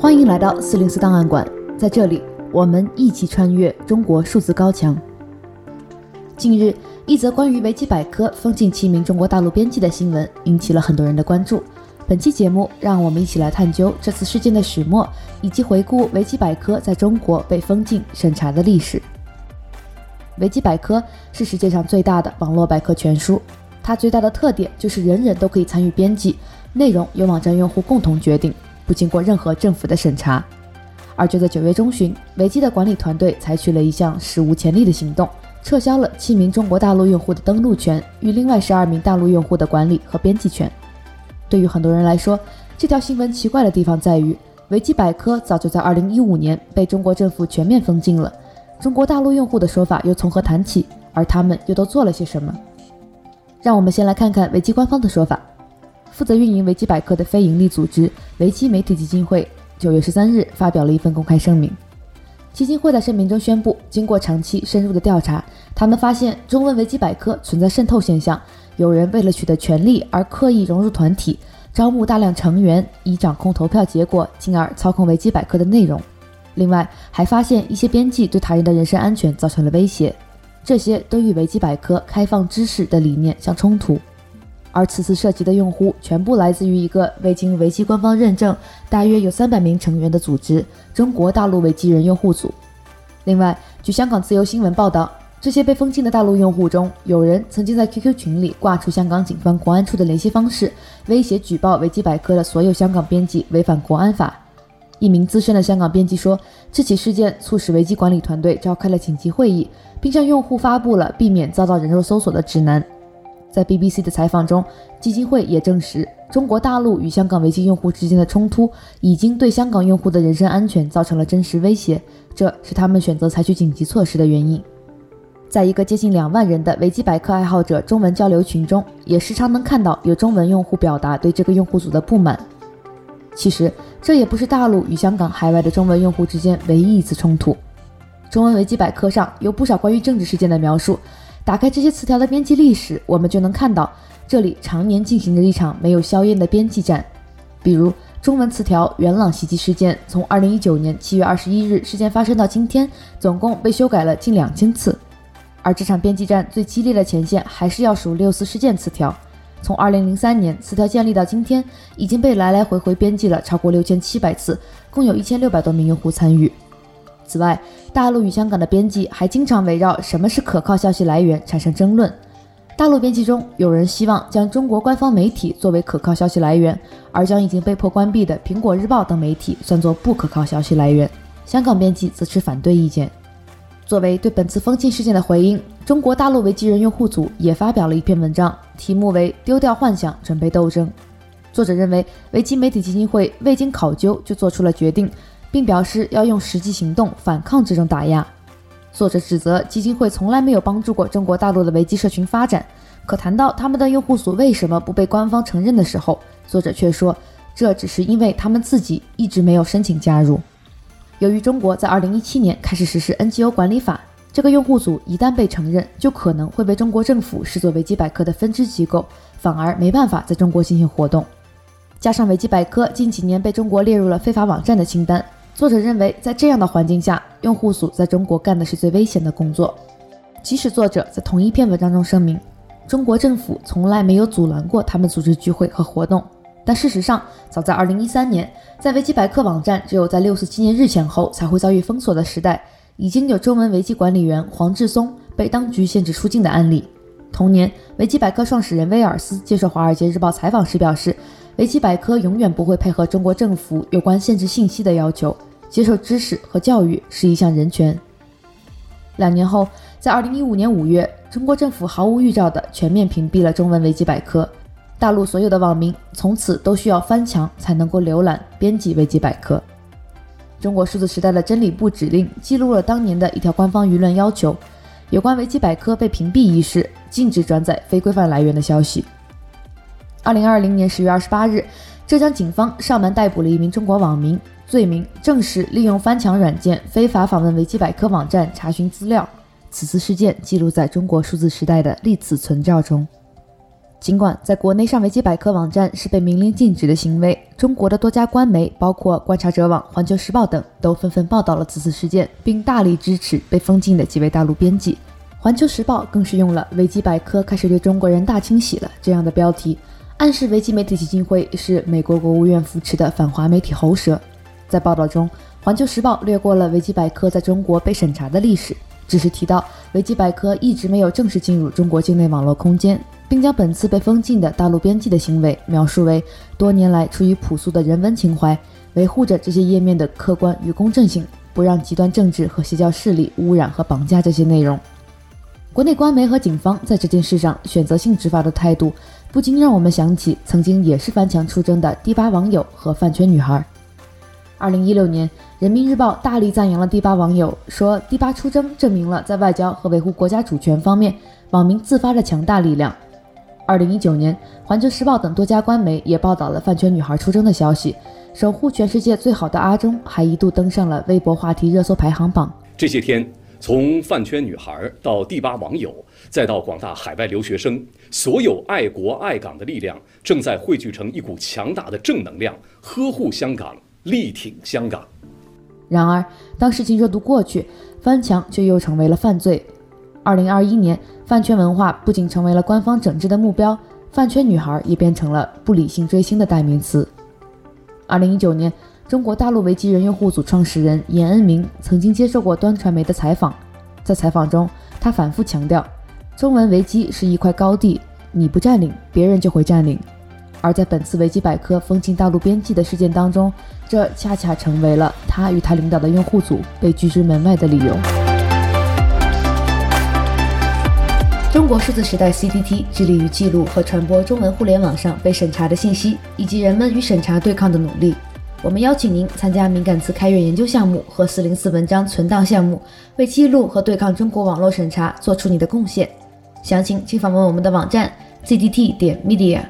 欢迎来到四零四档案馆，在这里，我们一起穿越中国数字高墙。近日，一则关于维基百科封禁七名中国大陆编辑的新闻引起了很多人的关注。本期节目，让我们一起来探究这次事件的始末，以及回顾维基百科在中国被封禁审查的历史。维基百科是世界上最大的网络百科全书，它最大的特点就是人人都可以参与编辑，内容由网站用户共同决定。不经过任何政府的审查，而就在九月中旬，维基的管理团队采取了一项史无前例的行动，撤销了七名中国大陆用户的登录权与另外十二名大陆用户的管理和编辑权。对于很多人来说，这条新闻奇怪的地方在于，维基百科早就在二零一五年被中国政府全面封禁了，中国大陆用户的说法又从何谈起？而他们又都做了些什么？让我们先来看看维基官方的说法。负责运营维基百科的非营利组织维基媒体基金会九月十三日发表了一份公开声明。基金会在声明中宣布，经过长期深入的调查，他们发现中文维基百科存在渗透现象，有人为了取得权力而刻意融入团体，招募大量成员，以掌控投票结果，进而操控维基百科的内容。另外，还发现一些编辑对他人的人身安全造成了威胁，这些都与维基百科开放知识的理念相冲突。而此次涉及的用户全部来自于一个未经维基官方认证、大约有三百名成员的组织——中国大陆维基人用户组。另外，据香港自由新闻报道，这些被封禁的大陆用户中，有人曾经在 QQ 群里挂出香港警方国安处的联系方式，威胁举报维基百科的所有香港编辑违反国安法。一名资深的香港编辑说，这起事件促使维基管理团队召开了紧急会议，并向用户发布了避免遭到人肉搜索的指南。在 BBC 的采访中，基金会也证实，中国大陆与香港维基用户之间的冲突已经对香港用户的人身安全造成了真实威胁，这是他们选择采取紧急措施的原因。在一个接近两万人的维基百科爱好者中文交流群中，也时常能看到有中文用户表达对这个用户组的不满。其实，这也不是大陆与香港海外的中文用户之间唯一一次冲突。中文维基百科上有不少关于政治事件的描述。打开这些词条的编辑历史，我们就能看到这里常年进行着一场没有硝烟的编辑战。比如，中文词条“元朗袭击事件”从2019年7月21日事件发生到今天，总共被修改了近两千次。而这场编辑战最激烈的前线，还是要数六四事件词条。从2003年词条建立到今天，已经被来来回回编辑了超过六千七百次，共有一千六百多名用户参与。此外，大陆与香港的编辑还经常围绕什么是可靠消息来源产生争论。大陆编辑中有人希望将中国官方媒体作为可靠消息来源，而将已经被迫关闭的《苹果日报》等媒体算作不可靠消息来源。香港编辑则持反对意见。作为对本次封禁事件的回应，中国大陆维基人用户组也发表了一篇文章，题目为“丢掉幻想，准备斗争”。作者认为，维基媒体基金会未经考究就做出了决定。并表示要用实际行动反抗这种打压。作者指责基金会从来没有帮助过中国大陆的维基社群发展，可谈到他们的用户组为什么不被官方承认的时候，作者却说这只是因为他们自己一直没有申请加入。由于中国在2017年开始实施 NGO 管理法，这个用户组一旦被承认，就可能会被中国政府视作维基百科的分支机构，反而没办法在中国进行活动。加上维基百科近几年被中国列入了非法网站的清单。作者认为，在这样的环境下，用户组在中国干的是最危险的工作。即使作者在同一篇文章中声明，中国政府从来没有阻拦过他们组织聚会和活动，但事实上，早在2013年，在维基百科网站只有在六四纪念日前后才会遭遇封锁的时代，已经有中文维基管理员黄志松被当局限制出境的案例。同年，维基百科创始人威尔斯接受《华尔街日报》采访时表示，维基百科永远不会配合中国政府有关限制信息的要求。接受知识和教育是一项人权。两年后，在二零一五年五月，中国政府毫无预兆地全面屏蔽了中文维基百科，大陆所有的网民从此都需要翻墙才能够浏览编辑维基百科。中国数字时代的真理部指令记录了当年的一条官方舆论要求，有关维基百科被屏蔽一事，禁止转载非规范来源的消息。二零二零年十月二十八日，浙江警方上门逮捕了一名中国网民。罪名正是利用翻墙软件非法访问维基百科网站查询资料。此次事件记录在中国数字时代的历史存照中。尽管在国内上维基百科网站是被明令禁止的行为，中国的多家官媒，包括观察者网、环球时报等，都纷纷报道了此次事件，并大力支持被封禁的几位大陆编辑。环球时报更是用了“维基百科开始对中国人大清洗了”这样的标题，暗示维基媒体基金会是美国国务院扶持的反华媒体喉舌。在报道中，环球时报略过了维基百科在中国被审查的历史，只是提到维基百科一直没有正式进入中国境内网络空间。并将本次被封禁的大陆编辑的行为描述为多年来出于朴素的人文情怀，维护着这些页面的客观与公正性，不让极端政治和邪教势力污染和绑架这些内容。国内官媒和警方在这件事上选择性执法的态度，不禁让我们想起曾经也是翻墙出征的第八网友和饭圈女孩。二零一六年，人民日报大力赞扬了第八网友，说第八出征证明了在外交和维护国家主权方面，网民自发的强大力量。二零一九年，《环球时报》等多家官媒也报道了饭圈女孩出征的消息。守护全世界最好的阿忠还一度登上了微博话题热搜排行榜。这些天，从饭圈女孩到第八网友，再到广大海外留学生，所有爱国爱港的力量正在汇聚成一股强大的正能量，呵护香港，力挺香港。然而，当事情热度过去，翻墙却又成为了犯罪。二零二一年，饭圈文化不仅成为了官方整治的目标，饭圈女孩也变成了不理性追星的代名词。二零一九年，中国大陆维基人用户组创始人严恩明曾经接受过端传媒的采访，在采访中，他反复强调，中文维基是一块高地，你不占领，别人就会占领。而在本次维基百科封禁大陆编辑的事件当中，这恰恰成为了他与他领导的用户组被拒之门外的理由。中国数字时代 （CDT） 致力于记录和传播中文互联网上被审查的信息，以及人们与审查对抗的努力。我们邀请您参加敏感词开源研究项目和四零四文章存档项目，为记录和对抗中国网络审查做出你的贡献。详情请访问我们的网站：cdt 点 media。